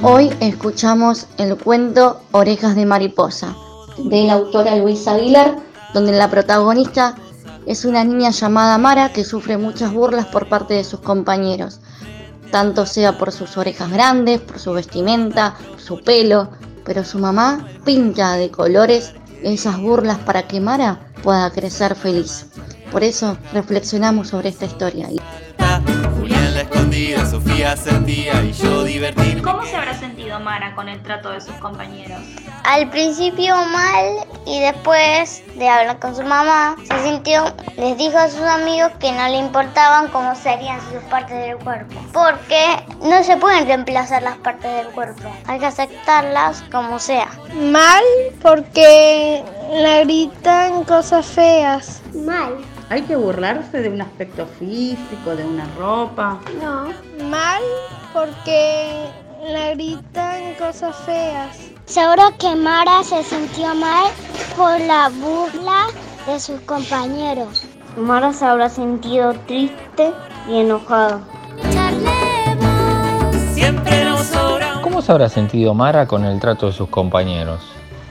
Hoy escuchamos el cuento Orejas de Mariposa de la autora Luisa Aguilar, donde la protagonista es una niña llamada Mara que sufre muchas burlas por parte de sus compañeros, tanto sea por sus orejas grandes, por su vestimenta, su pelo, pero su mamá pinta de colores esas burlas para que Mara pueda crecer feliz. Por eso reflexionamos sobre esta historia. Sofía sentía y yo divertirme. ¿Cómo se habrá sentido Mara con el trato de sus compañeros? Al principio mal y después de hablar con su mamá, se sintió, les dijo a sus amigos que no le importaban cómo serían sus partes del cuerpo, porque no se pueden reemplazar las partes del cuerpo, hay que aceptarlas como sea. Mal porque le gritan cosas feas. Mal ¿Hay que burlarse de un aspecto físico, de una ropa? No. Mal porque le gritan cosas feas. Seguro que Mara se sintió mal por la burla de sus compañeros. Mara se habrá sentido triste y enojado. ¿Cómo se habrá sentido Mara con el trato de sus compañeros?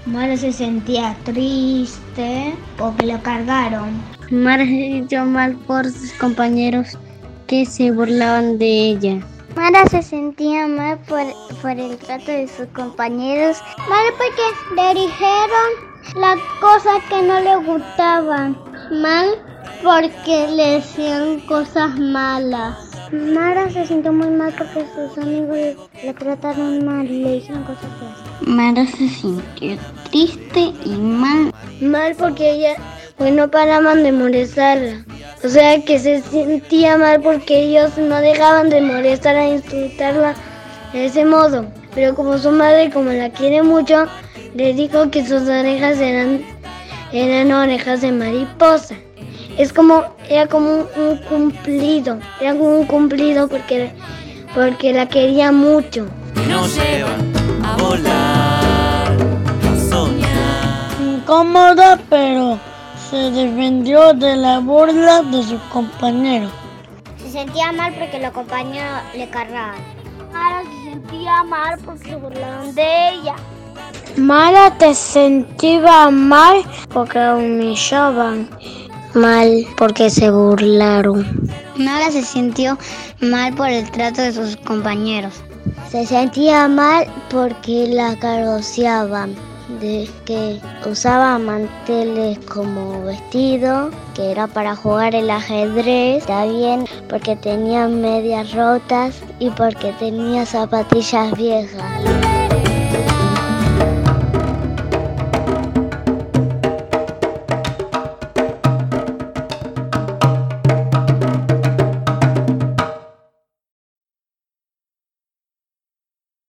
Mara se sentía triste porque lo cargaron. Mara se sintió mal por sus compañeros que se burlaban de ella. Mara se sentía mal por, por el trato de sus compañeros. Mal porque le dijeron las cosas que no le gustaban. Mal porque le decían cosas malas. Mara se sintió muy mal porque sus amigos le, trataron mal y le dijeron cosas feas. Mara se sintió triste y mal. Mal porque ella pues no paraban de molestarla. O sea que se sentía mal porque ellos no dejaban de molestar a insultarla de ese modo. Pero como su madre, como la quiere mucho, le dijo que sus orejas eran, eran orejas de mariposa es como, era como un, cumplido, era como un cumplido porque, porque la quería mucho. nos lleva a volar, a soñar. Incómoda, pero se defendió de la burla de sus compañeros. Se sentía mal porque los compañeros le cargaban. Mara se sentía mal porque se burlaron de ella. Mara te sentía mal porque la humillaban mal porque se burlaron. Mara se sintió mal por el trato de sus compañeros. Se sentía mal porque la carociaban, de que usaba manteles como vestido, que era para jugar el ajedrez, también porque tenía medias rotas y porque tenía zapatillas viejas.